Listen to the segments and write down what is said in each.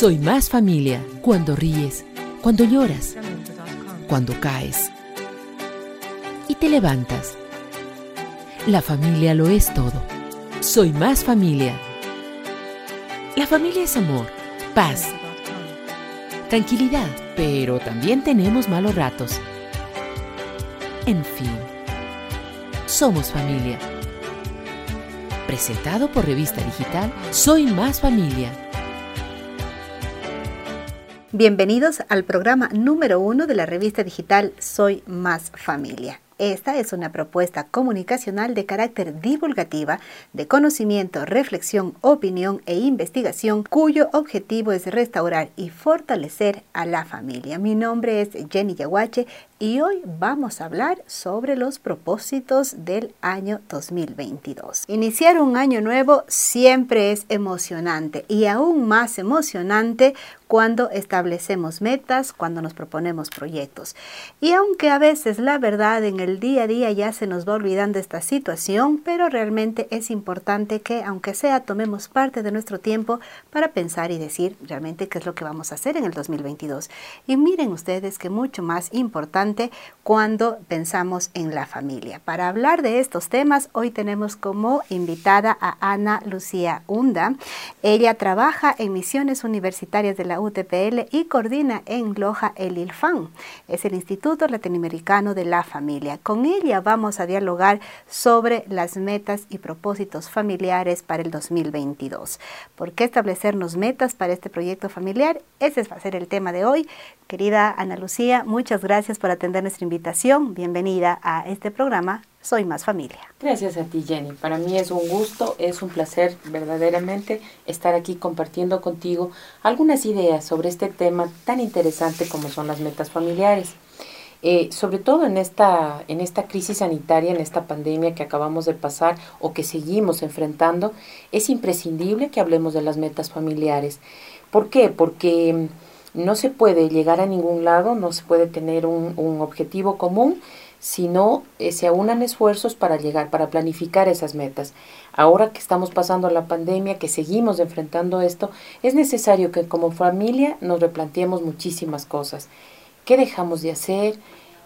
Soy más familia cuando ríes, cuando lloras, cuando caes y te levantas. La familia lo es todo. Soy más familia. La familia es amor, paz, tranquilidad, pero también tenemos malos ratos. En fin, somos familia. Presentado por Revista Digital Soy Más Familia. Bienvenidos al programa número uno de la revista digital Soy Más Familia. Esta es una propuesta comunicacional de carácter divulgativa, de conocimiento, reflexión, opinión e investigación, cuyo objetivo es restaurar y fortalecer a la familia. Mi nombre es Jenny Yaguache y hoy vamos a hablar sobre los propósitos del año 2022. Iniciar un año nuevo siempre es emocionante y aún más emocionante cuando establecemos metas, cuando nos proponemos proyectos. Y aunque a veces la verdad en el día a día ya se nos va olvidando esta situación, pero realmente es importante que aunque sea tomemos parte de nuestro tiempo para pensar y decir realmente qué es lo que vamos a hacer en el 2022. Y miren ustedes que mucho más importante cuando pensamos en la familia. Para hablar de estos temas, hoy tenemos como invitada a Ana Lucía Hunda. Ella trabaja en misiones universitarias de la UTPL y coordina en Loja el ILFAN. Es el Instituto Latinoamericano de la Familia. Con ella vamos a dialogar sobre las metas y propósitos familiares para el 2022. ¿Por qué establecernos metas para este proyecto familiar? Ese va a ser el tema de hoy. Querida Ana Lucía, muchas gracias por atender nuestra invitación. Bienvenida a este programa Soy Más Familia. Gracias a ti, Jenny. Para mí es un gusto, es un placer verdaderamente estar aquí compartiendo contigo algunas ideas sobre este tema tan interesante como son las metas familiares. Eh, sobre todo en esta, en esta crisis sanitaria, en esta pandemia que acabamos de pasar o que seguimos enfrentando, es imprescindible que hablemos de las metas familiares. ¿Por qué? Porque no se puede llegar a ningún lado, no se puede tener un, objetivo común, sino eh, se aunan esfuerzos para llegar, para planificar esas metas. Ahora que estamos pasando la pandemia, que seguimos enfrentando esto, es necesario que como familia nos replanteemos muchísimas cosas. ¿Qué dejamos de hacer?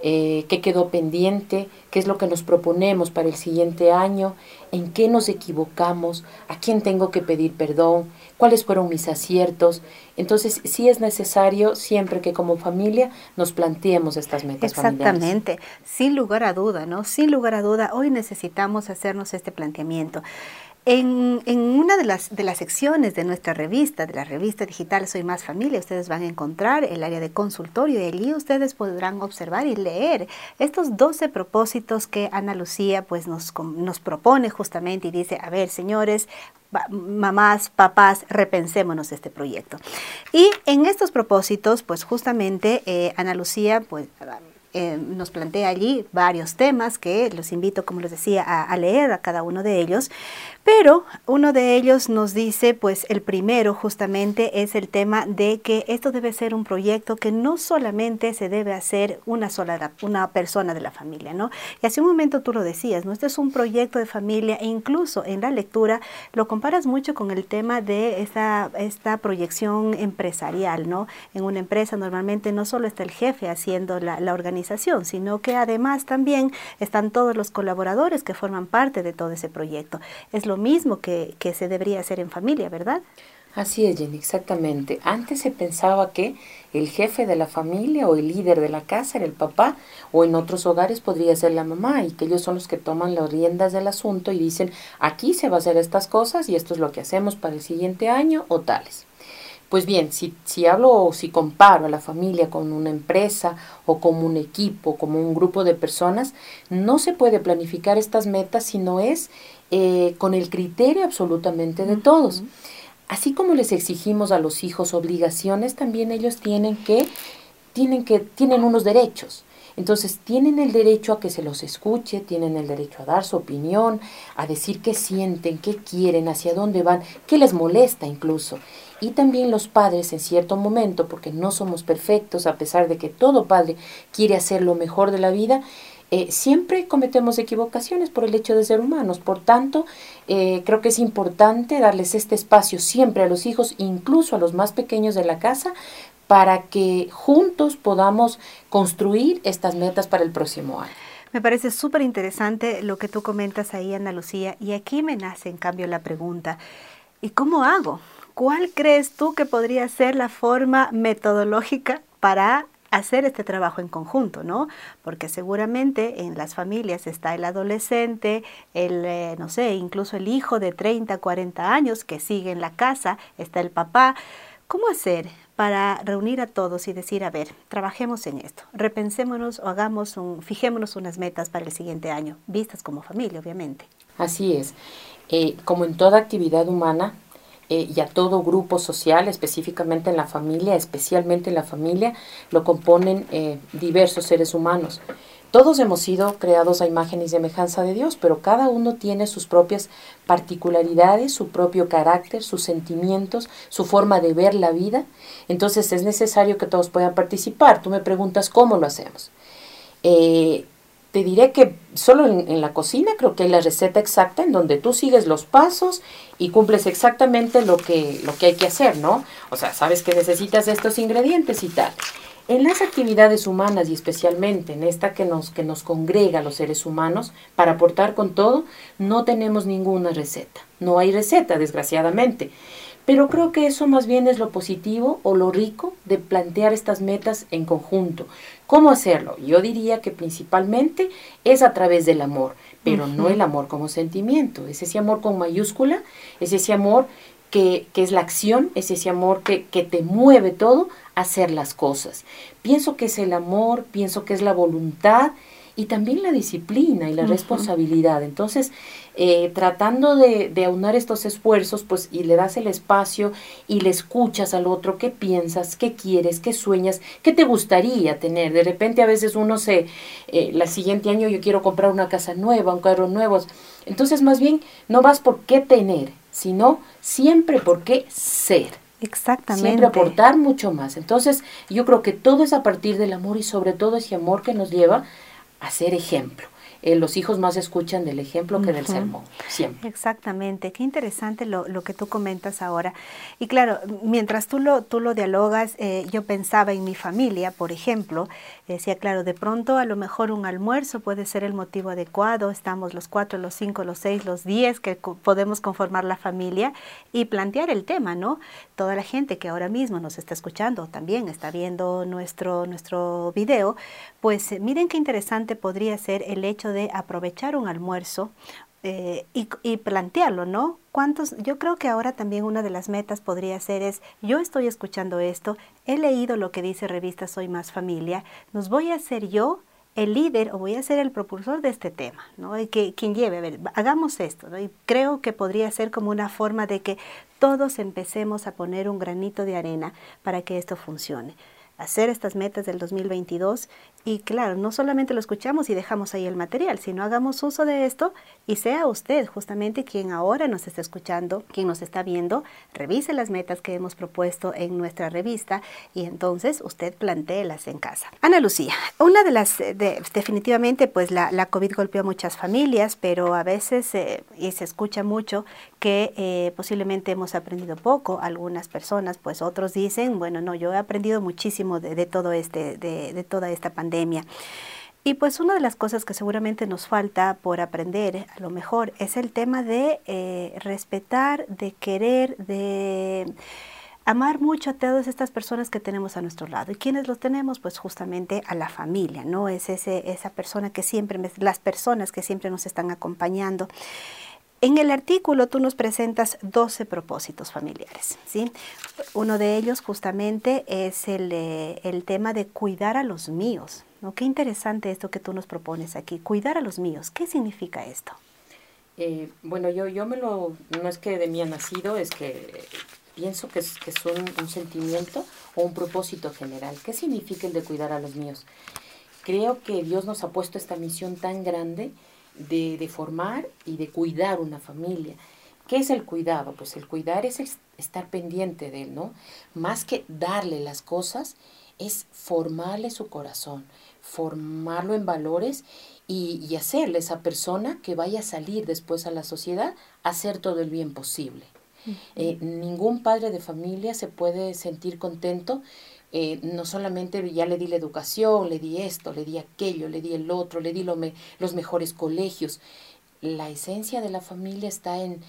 Eh, qué quedó pendiente, qué es lo que nos proponemos para el siguiente año, en qué nos equivocamos, a quién tengo que pedir perdón, cuáles fueron mis aciertos. Entonces, sí es necesario siempre que como familia nos planteemos estas metas Exactamente, sin lugar a duda, ¿no? Sin lugar a duda, hoy necesitamos hacernos este planteamiento. En, una de las, de las secciones de nuestra revista, de la revista digital Soy Más Familia, ustedes van a encontrar el área de consultorio y allí ustedes podrán observar y leer estos 12 propósitos que Ana Lucía pues nos, nos propone justamente y dice, a ver señores, mamás, papás, repensémonos este proyecto. Y en estos propósitos pues justamente eh, Ana Lucía pues eh, nos plantea allí varios temas que los invito, como les decía, a, leer a cada uno de ellos. Pero uno de ellos nos dice, pues el primero justamente es el tema de que esto debe ser un proyecto que no solamente se debe hacer una sola una persona de la familia, ¿no? Y hace un momento tú lo decías, ¿no? Este es un proyecto de familia e incluso en la lectura lo comparas mucho con el tema de esta, esta proyección empresarial, ¿no? En una empresa normalmente no solo está el jefe haciendo la, la organización, sino que además también están todos los colaboradores que forman parte de todo ese proyecto. Es lo mismo que, que se debería hacer en familia, ¿verdad? Así es, Jenny, exactamente. Antes se pensaba que el jefe de la familia o el líder de la casa era el papá, o en otros hogares podría ser la mamá, y que ellos son los que toman las riendas del asunto y dicen, aquí se va a hacer estas cosas y esto es lo que hacemos para el siguiente año o tales. Pues bien, si, si hablo o si comparo a la familia con una empresa o como un equipo, como un grupo de personas, no se puede planificar estas metas si no es eh, con el criterio absolutamente de todos. Así como les exigimos a los hijos obligaciones, también ellos tienen que, tienen que, tienen unos derechos. Entonces tienen el derecho a que se los escuche, tienen el derecho a dar su opinión, a decir qué sienten, qué quieren, hacia dónde van, qué les molesta incluso. Y también los padres en cierto momento, porque no somos perfectos, a pesar de que todo padre quiere hacer lo mejor de la vida, eh, siempre cometemos equivocaciones por el hecho de ser humanos. Por tanto, eh, creo que es importante darles este espacio siempre a los hijos, incluso a los más pequeños de la casa, para que juntos podamos construir estas metas para el próximo año. Me parece súper interesante lo que tú comentas ahí, Ana Lucía, y aquí me nace en cambio la pregunta, ¿y cómo hago? ¿Cuál crees tú que podría ser la forma metodológica para hacer este trabajo en conjunto, ¿no? Porque seguramente en las familias está el adolescente, el, eh, no sé, incluso el hijo de 30, 40 años que sigue en la casa, está el papá. ¿Cómo hacer para reunir a todos y decir, a ver, trabajemos en esto, repensémonos o hagamos un, fijémonos unas metas para el siguiente año, vistas como familia, obviamente? Así es. Eh, como en toda actividad humana, eh, y a todo grupo social, específicamente en la familia, especialmente en la familia, lo componen eh, diversos seres humanos. Todos hemos sido creados a imagen y semejanza de Dios, pero cada uno tiene sus propias particularidades, su propio carácter, sus sentimientos, su forma de ver la vida. Entonces es necesario que todos puedan participar. Tú me preguntas cómo lo hacemos. Eh, te diré que solo en, la cocina creo que hay la receta exacta en donde tú sigues los pasos y cumples exactamente lo que, lo que hay que hacer, ¿no? O sea, sabes que necesitas estos ingredientes y tal. En las actividades humanas y especialmente en esta que nos, que nos congrega a los seres humanos para aportar con todo, no tenemos ninguna receta. No hay receta, desgraciadamente. Pero creo que eso más bien es lo positivo o lo rico de plantear estas metas en conjunto. ¿Cómo hacerlo? Yo diría que principalmente es a través del amor, pero no el amor como sentimiento, es ese amor con mayúscula, es ese amor que, que es la acción, es ese amor que, que te mueve todo a hacer las cosas. Pienso que es el amor, pienso que es la voluntad y también la disciplina y la responsabilidad. Entonces, eh, tratando de, de, aunar estos esfuerzos, pues, y le das el espacio y le escuchas al otro qué piensas, qué quieres, qué sueñas, qué te gustaría tener. De repente a veces uno se, eh, la siguiente año yo quiero comprar una casa nueva, un carro nuevo. Entonces, más bien, no vas por qué tener, sino siempre por qué ser. Exactamente. Siempre aportar mucho más. Entonces, yo creo que todo es a partir del amor y sobre todo ese amor que nos lleva hacer ejemplo. Eh, los hijos más escuchan del ejemplo que del sermón, siempre. Exactamente, qué interesante lo, lo, que tú comentas ahora. Y claro, mientras tú lo, tú lo dialogas, eh, yo pensaba en mi familia, por ejemplo, decía, claro, de pronto a lo mejor un almuerzo puede ser el motivo adecuado, estamos los cuatro, los cinco, los seis, los diez que podemos conformar la familia y plantear el tema, ¿no? Toda la gente que ahora mismo nos está escuchando, también está viendo nuestro, nuestro video, pues eh, miren qué interesante podría ser el hecho de aprovechar un almuerzo eh, y, plantearlo, ¿no? ¿Cuántos? Yo creo que ahora también una de las metas podría ser es, yo estoy escuchando esto, he leído lo que dice revista Soy Más Familia, nos voy a hacer yo el líder o voy a ser el propulsor de este tema, ¿no? Y que quien lleve, a ver, hagamos esto, ¿no? Y creo que podría ser como una forma de que todos empecemos a poner un granito de arena para que esto funcione hacer estas metas del 2022 y claro, no solamente lo escuchamos y dejamos ahí el material, sino hagamos uso de esto y sea usted justamente quien ahora nos está escuchando, quien nos está viendo, revise las metas que hemos propuesto en nuestra revista y entonces usted plantéelas en casa. Ana Lucía, una de las, definitivamente pues la, la, COVID golpeó a muchas familias, pero a veces, eh, y se escucha mucho, que eh, posiblemente hemos aprendido poco, algunas personas, pues otros dicen, bueno, no, yo he aprendido muchísimo de, todo este, de toda esta pandemia y pues una de las cosas que seguramente nos falta por aprender, a lo mejor, es el tema de eh, respetar, de querer, de amar mucho a todas estas personas que tenemos a nuestro lado. ¿Y quiénes los tenemos? Pues justamente a la familia, ¿no? Es ese, esa persona que siempre, las personas que siempre nos están acompañando. En el artículo tú nos presentas 12 propósitos familiares. ¿sí? Uno de ellos justamente es el, el tema de cuidar a los míos. ¿no? Qué interesante esto que tú nos propones aquí, cuidar a los míos. ¿Qué significa esto? Eh, bueno, yo, yo me lo, no es que de mí ha nacido, es que pienso que es, que es un, un sentimiento o un propósito general. ¿Qué significa el de cuidar a los míos? Creo que Dios nos ha puesto esta misión tan grande de, de, formar y de cuidar una familia. ¿Qué es el cuidado? Pues el cuidar es estar pendiente de él, ¿no? Más que darle las cosas, es formarle su corazón, formarlo en valores y, y hacerle esa persona que vaya a salir después a la sociedad hacer todo el bien posible. Eh, ningún padre de familia se puede sentir contento eh, no solamente ya le di la educación, le di esto, le di aquello, le di el otro, le di lo los mejores colegios. La esencia de la familia está en,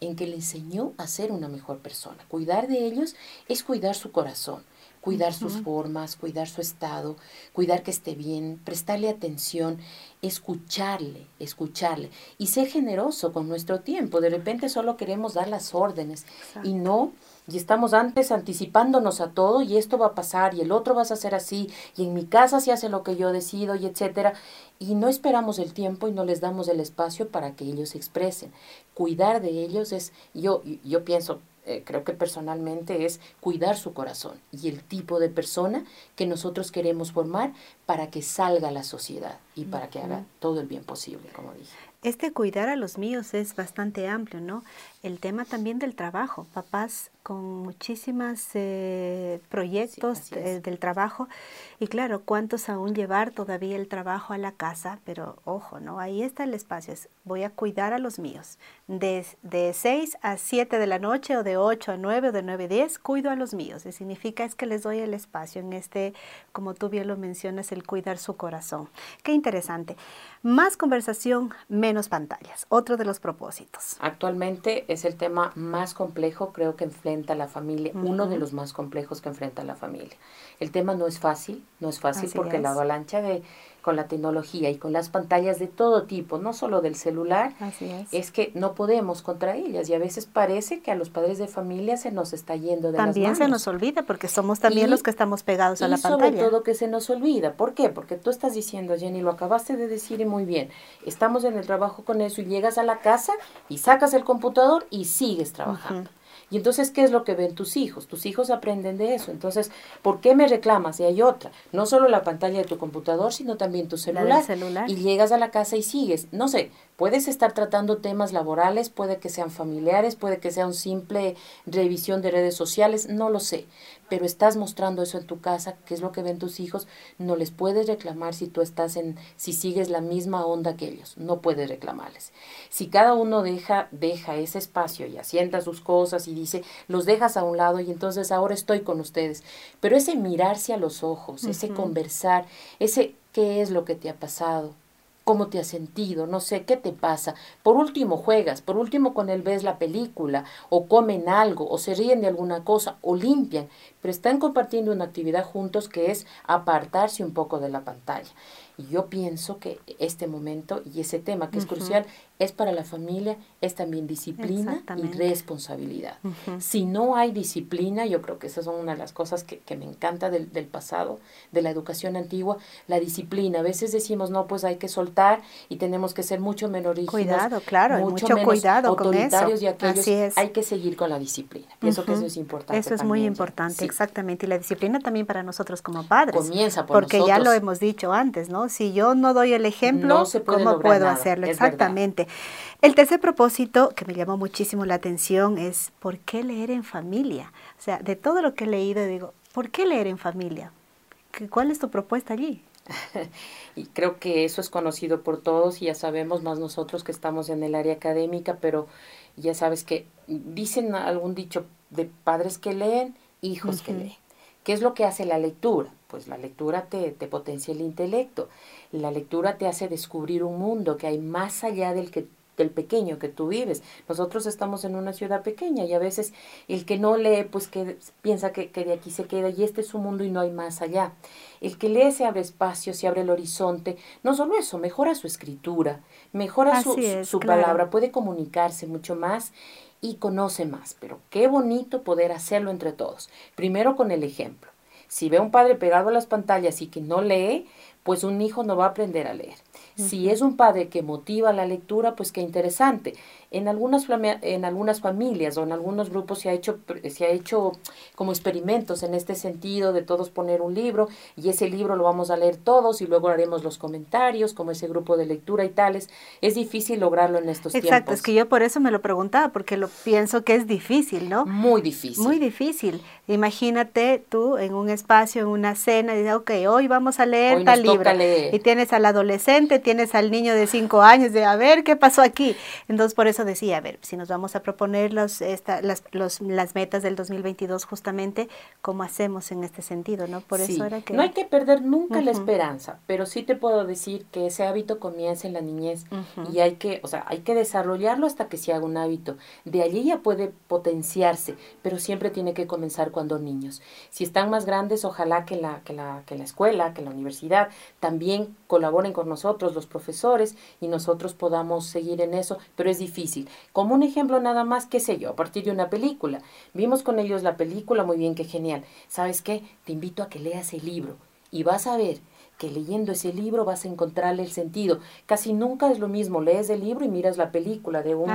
en que le enseñó a ser una mejor persona. Cuidar de ellos es cuidar su corazón, cuidar sus formas, cuidar su estado, cuidar que esté bien, prestarle atención, escucharle, escucharle y ser generoso con nuestro tiempo. De repente solo queremos dar las órdenes y no y estamos antes anticipándonos a todo y esto va a pasar y el otro vas a hacer así y en mi casa se hace lo que yo decido y etcétera y no esperamos el tiempo y no les damos el espacio para que ellos se expresen. Cuidar de ellos es yo yo pienso eh, creo que personalmente es cuidar su corazón y el tipo de persona que nosotros queremos formar para que salga a la sociedad y para que haga todo el bien posible, como dije. Este cuidar a los míos es bastante amplio, ¿no? El tema también del trabajo, papás con muchísimos eh, proyectos del trabajo y claro, cuántos aún llevar todavía el trabajo a la casa, pero ojo, ¿no? Ahí está el espacio, voy a cuidar a los míos. De, de 6 a 7 de la noche o de 8 a 9 o de 9 a 10, cuido a los míos. Y significa es que les doy el espacio en este, como tú bien lo mencionas, el cuidar su corazón. Qué interesante. Más conversación, menos pantallas. Otro de los propósitos. Actualmente es el tema más complejo, creo que enfrenta la familia, uno de los más complejos que enfrenta la familia. El tema no es fácil, no es fácil porque la avalancha de con la tecnología y con las pantallas de todo tipo, no solo del celular, es. que no podemos contra ellas y a veces parece que a los padres de familia se nos está yendo de también las manos. se nos olvida porque somos también los que estamos pegados a la pantalla. sobre todo que se nos olvida. ¿Por qué? Porque tú estás diciendo, Jenny, lo acabaste de decir y muy bien. Estamos en el trabajo con eso y llegas a la casa y sacas el computador y sigues trabajando. Y entonces, ¿qué es lo que ven tus hijos? Tus hijos aprenden de eso. Entonces, ¿por qué me reclamas? Y hay otra. No solo la pantalla de tu computador, sino también tu celular. celular. Y llegas a la casa y sigues. No sé, puedes estar tratando temas laborales, puede que sean familiares, puede que sea un simple revisión de redes sociales, no lo sé pero estás mostrando eso en tu casa, que es lo que ven tus hijos, no les puedes reclamar si tú estás en, si sigues la misma onda que ellos, no puedes reclamarles. Si cada uno deja, deja ese espacio y asienta sus cosas y dice, los dejas a un lado y entonces ahora estoy con ustedes, pero ese mirarse a los ojos, ese conversar, ese qué es lo que te ha pasado, cómo te has sentido, no sé, qué te pasa. Por último juegas, por último con él ves la película, o comen algo, o se ríen de alguna cosa, o limpian, pero están compartiendo una actividad juntos que es apartarse un poco de la pantalla. Y yo pienso que este momento y ese tema que es crucial es para la familia, es también disciplina y responsabilidad. Si no hay disciplina, yo creo que esas son una de las cosas que, me encanta del, pasado, de la educación antigua, la disciplina. A veces decimos, no, pues hay que soltar y tenemos que ser mucho menos rígidos. Cuidado, claro, mucho, menos cuidado autoritarios con eso. y aquellos. Hay que seguir con la disciplina. Pienso que eso es importante. Eso es muy importante, exactamente. Y la disciplina también para nosotros como padres. Comienza por Porque ya lo hemos dicho antes, ¿no? Si yo no doy el ejemplo, ¿cómo puedo hacerlo? Exactamente. El tercer propósito que me llamó muchísimo la atención es ¿por qué leer en familia? O sea, de todo lo que he leído digo, ¿por qué leer en familia? ¿Cuál es tu propuesta allí? y creo que eso es conocido por todos y ya sabemos más nosotros que estamos en el área académica, pero ya sabes que dicen algún dicho de padres que leen, hijos que leen. ¿Qué es lo que hace la lectura? Pues la lectura te, te potencia el intelecto. La lectura te hace descubrir un mundo que hay más allá del que del pequeño que tú vives. Nosotros estamos en una ciudad pequeña y a veces el que no lee, pues que piensa que, de aquí se queda y este es su mundo y no hay más allá. El que lee se abre espacio, se abre el horizonte. No solo eso, mejora su escritura, mejora su, su palabra, puede comunicarse mucho más y conoce más. Pero qué bonito poder hacerlo entre todos. Primero con el ejemplo. Si ve a un padre pegado a las pantallas y que no lee, pues un hijo no va a aprender a leer. Si es un padre que motiva la lectura, pues qué interesante. En algunas, en algunas familias o en algunos grupos se ha, hecho, se ha hecho como experimentos en este sentido de todos poner un libro y ese libro lo vamos a leer todos y luego haremos los comentarios como ese grupo de lectura y tales. Es difícil lograrlo en estos tiempos. Exacto, es que yo por eso me lo preguntaba, porque lo pienso que es difícil, ¿no? Muy difícil. Muy difícil. Imagínate tú en un espacio, en una cena, y dices, ok, hoy vamos a leer tal libro. Y tienes al adolescente, tienes al niño de cinco años, de a ver qué pasó aquí. Entonces, por eso decía, a ver, si nos vamos a proponer los, esta, las, los, las metas del 2022 justamente, ¿cómo hacemos en este sentido? ¿no? Por eso era que... No hay que perder nunca la esperanza, pero sí te puedo decir que ese hábito comienza en la niñez y hay que, o sea, hay que desarrollarlo hasta que se haga un hábito. De allí ya puede potenciarse, pero siempre tiene que comenzar cuando niños. Si están más grandes, ojalá que la, que la, que la escuela, que la universidad también colaboren con nosotros, los profesores, y nosotros podamos seguir en eso, pero es difícil. Como un ejemplo nada más, qué sé yo, a partir de una película. Vimos con ellos la película, muy bien, qué genial. ¿Sabes qué? Te invito a que leas el libro y vas a ver que leyendo ese libro vas a encontrarle el sentido. Casi nunca es lo mismo, lees el libro y miras la película de un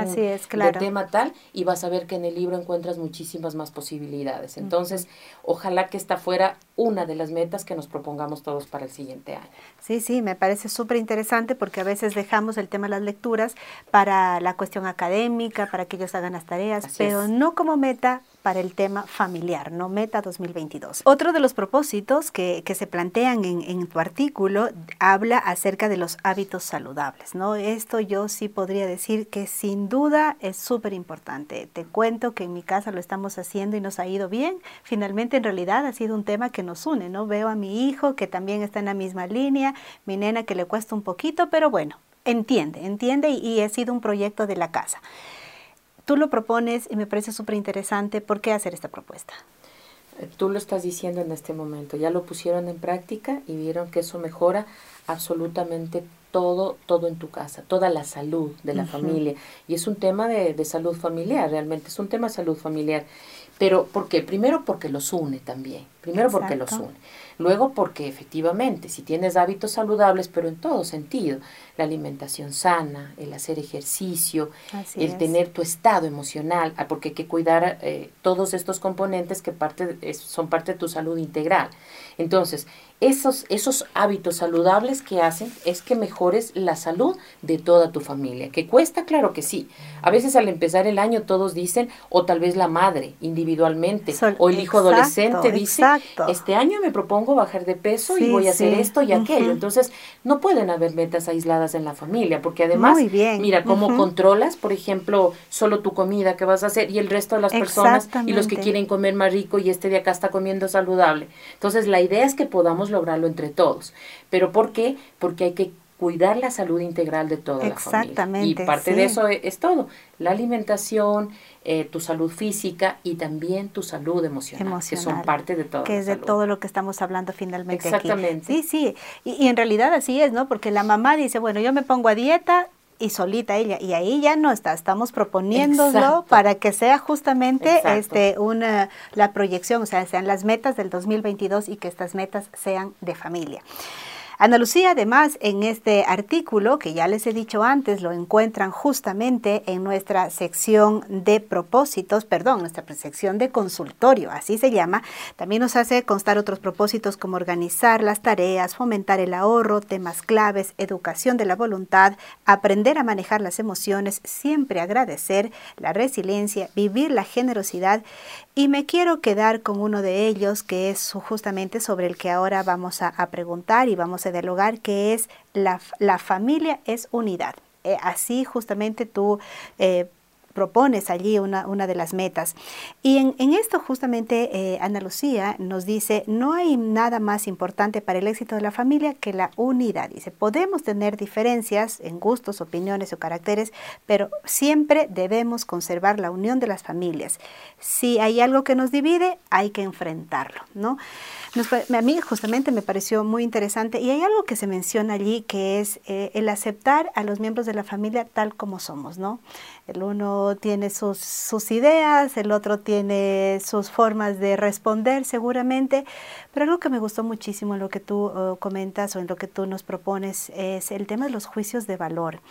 tema tal y vas a ver que en el libro encuentras muchísimas más posibilidades. Entonces, ojalá que esta fuera una de las metas que nos propongamos todos para el siguiente año. Sí, sí, me parece súper interesante porque a veces dejamos el tema de las lecturas para la cuestión académica, para que ellos hagan las tareas, pero no como meta para el tema familiar, no Meta 2022. Otro de los propósitos que, que se plantean en, tu artículo habla acerca de los hábitos saludables, ¿no? Esto yo sí podría decir que sin duda es súper importante. Te cuento que en mi casa lo estamos haciendo y nos ha ido bien. Finalmente, en realidad, ha sido un tema que nos une, ¿no? Veo a mi hijo que también está en la misma línea, mi nena que le cuesta un poquito, pero bueno, entiende, entiende y, y ha sido un proyecto de la casa tú lo propones y me parece súper interesante. ¿Por qué hacer esta propuesta? Eh, tú lo estás diciendo en este momento, ya lo pusieron en práctica y vieron que eso mejora absolutamente todo, todo en tu casa, toda la salud de la familia. Y es un tema de, de, salud familiar, realmente es un tema de salud familiar. Pero, ¿por qué? Primero porque los une también, primero porque los une. Luego porque efectivamente, si tienes hábitos saludables, pero en todo sentido, la alimentación sana, el hacer ejercicio, el tener tu estado emocional, ah, porque hay que cuidar eh, todos estos componentes que parte, son parte de tu salud integral. Entonces, esos, esos hábitos saludables que hacen es que mejores la salud de toda tu familia. ¿Que cuesta? Claro que sí. A veces al empezar el año todos dicen, o tal vez la madre individualmente, o el hijo adolescente dice, este año me propongo bajar de peso y voy a hacer esto y aquello. Entonces, no pueden haber metas aisladas en la familia, porque además, mira, cómo controlas, por ejemplo, solo tu comida que vas a hacer y el resto de las personas y los que quieren comer más rico y este de acá está comiendo saludable. Entonces, la idea es que podamos lograrlo entre todos. ¿Pero por qué? Porque hay que cuidar la salud integral de toda la familia. Y parte de eso es, todo, la alimentación, eh, tu salud física y también tu salud emocional, que son parte de todo. Que es de todo lo que estamos hablando finalmente Exactamente. Sí, sí, y, y, en realidad así es, ¿no? Porque la mamá dice, bueno, yo me pongo a dieta y solita ella y ahí ya no está estamos proponiéndolo para que sea justamente este una la proyección o sea sean las metas del 2022 y que estas metas sean de familia Ana Lucía, además, en este artículo, que ya les he dicho antes, lo encuentran justamente en nuestra sección de propósitos, perdón, nuestra sección de consultorio, así se llama. También nos hace constar otros propósitos como organizar las tareas, fomentar el ahorro, temas claves, educación de la voluntad, aprender a manejar las emociones, siempre agradecer, la resiliencia, vivir la generosidad. Y me quiero quedar con uno de ellos, que es justamente sobre el que ahora vamos a, a preguntar y vamos a del hogar, que es la, la familia es unidad. Eh, así justamente tú eh, propones allí una, una de las metas. Y en, en esto justamente eh, Ana Lucía nos dice, no hay nada más importante para el éxito de la familia que la unidad. Dice, podemos tener diferencias en gustos, opiniones o caracteres, pero siempre debemos conservar la unión de las familias. Si hay algo que nos divide, hay que enfrentarlo, ¿no? A mí justamente me pareció muy interesante y hay algo que se menciona allí que es eh, el aceptar a los miembros de la familia tal como somos, ¿no? El uno tiene sus, sus ideas, el otro tiene sus formas de responder seguramente, pero algo que me gustó muchísimo en lo que tú uh, comentas o en lo que tú nos propones es el tema de los juicios de valor.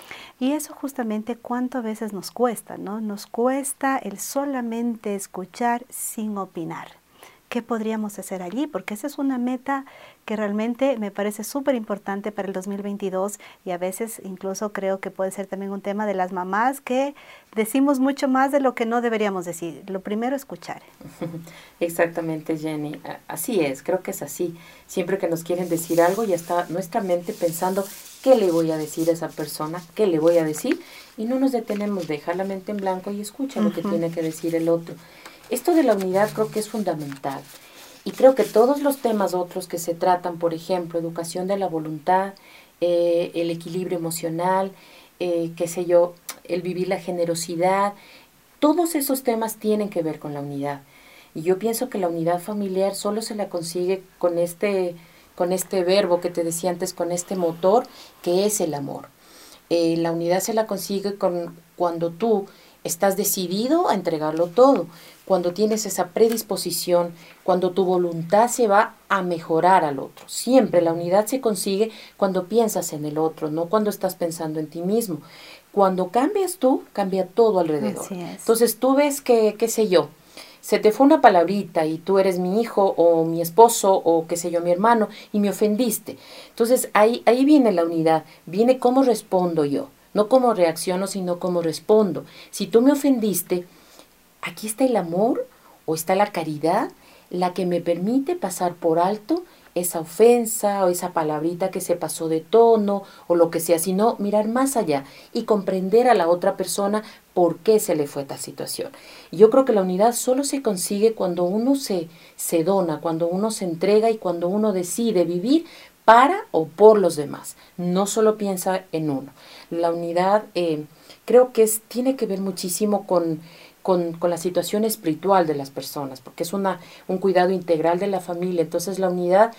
Y eso justamente cuánto a veces nos cuesta, ¿no? Nos cuesta el solamente escuchar sin opinar. ¿Qué podríamos hacer allí? Porque esa es una meta que realmente me parece súper importante para el 2022 y a veces incluso creo que puede ser también un tema de las mamás que decimos mucho más de lo que no deberíamos decir. Lo primero, escuchar. Exactamente, Jenny. Así es, creo que es así. Siempre que nos quieren decir algo, ya está nuestra mente pensando qué le voy a decir a esa persona, qué le voy a decir, y no nos detenemos, dejar la mente en blanco y escucha lo que tiene que decir el otro. Esto de la unidad creo que es fundamental. Y creo que todos los temas otros que se tratan, por ejemplo, educación de la voluntad, eh, el equilibrio emocional, eh, qué sé yo, el vivir la generosidad, todos esos temas tienen que ver con la unidad. Y yo pienso que la unidad familiar solo se la consigue con este, con este verbo que te decía antes, con este motor que es el amor. Eh, la unidad se la consigue con, cuando tú estás decidido a entregarlo todo, cuando tienes esa predisposición, cuando tu voluntad se va a mejorar al otro. Siempre la unidad se consigue cuando piensas en el otro, no cuando estás pensando en ti mismo. Cuando cambias tú, cambia todo alrededor. Entonces tú ves que, qué sé yo, se te fue una palabrita y tú eres mi hijo o mi esposo o qué sé yo, mi hermano y me ofendiste. Entonces ahí, ahí viene la unidad, viene cómo respondo yo, no cómo reacciono, sino cómo respondo. Si tú me ofendiste, aquí está el amor o está la caridad, la que me permite pasar por alto esa ofensa o esa palabrita que se pasó de tono o lo que sea, sino mirar más allá y comprender a la otra persona por qué se le fue esta situación. Yo creo que la unidad solo se consigue cuando uno se, se dona, cuando uno se entrega y cuando uno decide vivir para o por los demás. No solo piensa en uno. La unidad eh, creo que tiene que ver muchísimo con con, con, la situación espiritual de las personas, porque es una, un cuidado integral de la familia. Entonces la unidad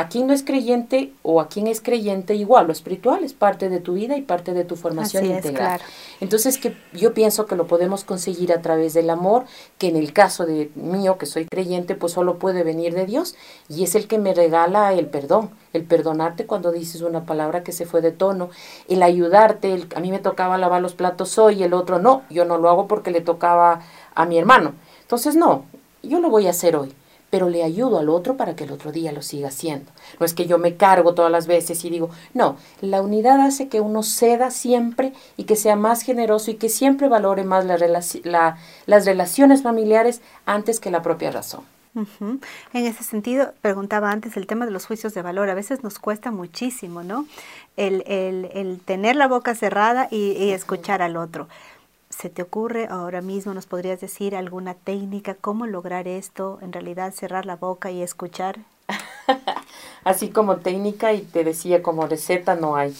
a quien no es creyente o a quien es creyente igual, lo espiritual es parte de tu vida y parte de tu formación integral. Entonces que yo pienso que lo podemos conseguir a través del amor, que en el caso de mío que soy creyente, pues solo puede venir de Dios y es el que me regala el perdón, el perdonarte cuando dices una palabra que se fue de tono, el ayudarte, a mí me tocaba lavar los platos hoy, el otro no, yo no lo hago porque le tocaba a mi hermano. Entonces no, yo lo voy a hacer hoy pero le ayudo al otro para que el otro día lo siga haciendo. No es que yo me cargo todas las veces y digo, no, la unidad hace que uno ceda siempre y que sea más generoso y que siempre valore más la las relaciones familiares antes que la propia razón. En ese sentido, preguntaba antes el tema de los juicios de valor. A veces nos cuesta muchísimo, ¿no? El, el, el tener la boca cerrada y escuchar al otro. ¿Se te ocurre ahora mismo, nos podrías decir alguna técnica, cómo lograr esto, en realidad cerrar la boca y escuchar? Así como técnica y te decía como receta no hay.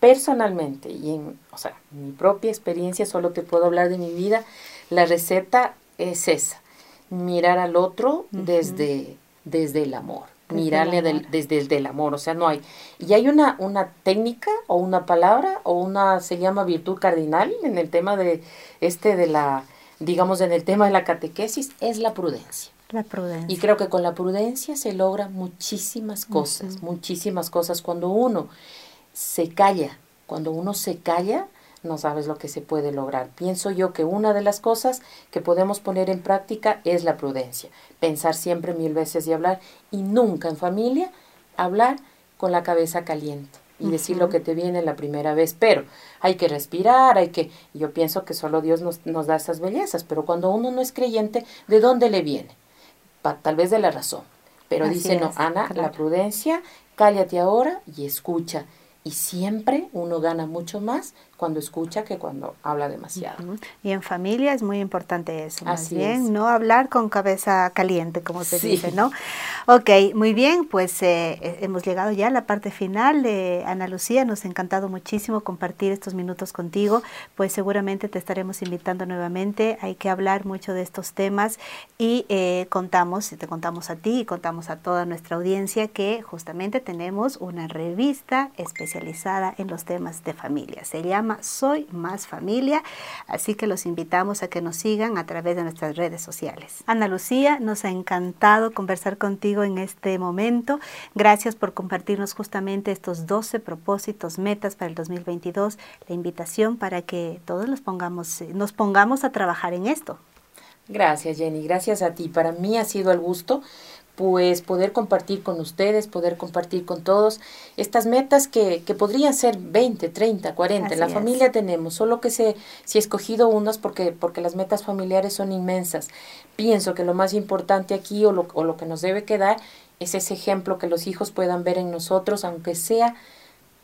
Personalmente y en, o sea, mi propia experiencia, solo te puedo hablar de mi vida, la receta es esa, mirar al otro desde, desde el amor mirarle desde el del amor, o sea, no hay. Y hay una, una técnica o una palabra o una, se llama virtud cardinal en el tema de, este de la, digamos, en el tema de la catequesis, es la prudencia. La prudencia. Y creo que con la prudencia se logra muchísimas cosas, muchísimas cosas. Cuando uno se calla, cuando uno se calla, no sabes lo que se puede lograr. Pienso yo que una de las cosas que podemos poner en práctica es la prudencia. Pensar siempre mil veces y hablar y nunca en familia hablar con la cabeza caliente y decir lo que te viene la primera vez, pero hay que respirar, hay que, yo pienso que solo Dios nos, nos da esas bellezas, pero cuando uno no es creyente, ¿de dónde le viene? tal vez de la razón, pero dice, no, Ana, la prudencia, cállate ahora y escucha, y siempre uno gana mucho más cuando escucha que cuando habla demasiado. Y en familia es muy importante eso, más bien, no hablar con cabeza caliente, como se dice, ¿no? Ok, muy bien, pues eh, eh, hemos llegado ya a la parte final. de Ana Lucía, nos ha encantado muchísimo compartir estos minutos contigo, pues seguramente te estaremos invitando nuevamente, hay que hablar mucho de estos temas y eh, contamos, te contamos a ti y contamos a toda nuestra audiencia que justamente tenemos una revista especializada en los temas de familia. Se llama Soy Más Familia, así que los invitamos a que nos sigan a través de nuestras redes sociales. Ana Lucía, nos ha encantado conversar contigo en este momento. Gracias por compartirnos justamente estos 12 propósitos, metas para el 2022, la invitación para que todos los pongamos, nos pongamos a trabajar en esto. Gracias Jenny, gracias a ti. Para mí ha sido el gusto pues poder compartir con ustedes, poder compartir con todos estas metas que, que podrían ser 20, 30, 40. la familia tenemos, solo que se, si he escogido unas porque, porque las metas familiares son inmensas. Pienso que lo más importante aquí o lo, o lo que nos debe quedar es ese ejemplo que los hijos puedan ver en nosotros, aunque sea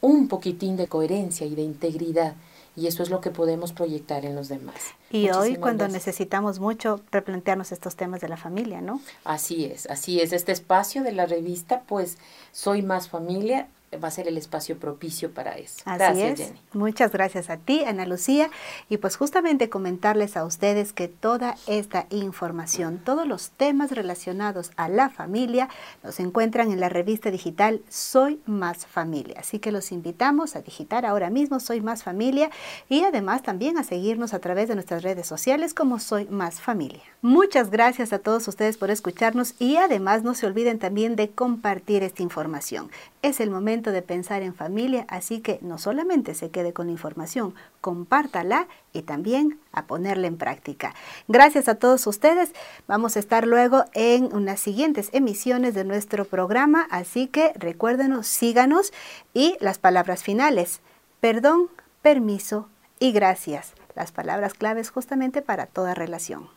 un poquitín de coherencia y de integridad y eso es lo que podemos proyectar en los demás. Y hoy cuando necesitamos mucho replantearnos estos temas de la familia, ¿no? Así es, así es. Este espacio de la revista, pues, Soy Más Familia, va a ser el espacio propicio para eso. gracias, Jenny. Muchas gracias a ti, Ana Lucía. Y pues justamente comentarles a ustedes que toda esta información, todos los temas relacionados a la familia, los encuentran en la revista digital Soy Más Familia. Así que los invitamos a digitar ahora mismo Soy Más Familia y además también a seguirnos a través de nuestras redes sociales como Soy Más Familia. Muchas gracias a todos ustedes por escucharnos y además no se olviden también de compartir esta información. Es el momento de pensar en familia, así que no solamente se quede con la información, compártala y también a ponerla en práctica. Gracias a todos ustedes. Vamos a estar luego en unas siguientes emisiones de nuestro programa, así que recuérdenos, síganos y las palabras finales. Perdón, permiso y gracias. Las palabras claves justamente para toda relación.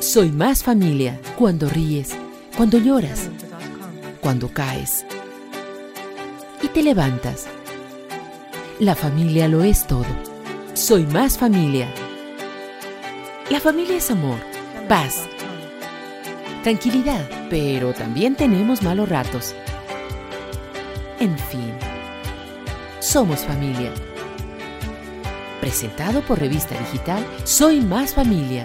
Soy más familia cuando ríes, cuando lloras cuando caes y te levantas. La familia lo es todo. Soy más familia. La familia es amor, paz, tranquilidad, pero también tenemos malos ratos. En fin, somos familia. Presentado por revista digital Soy más familia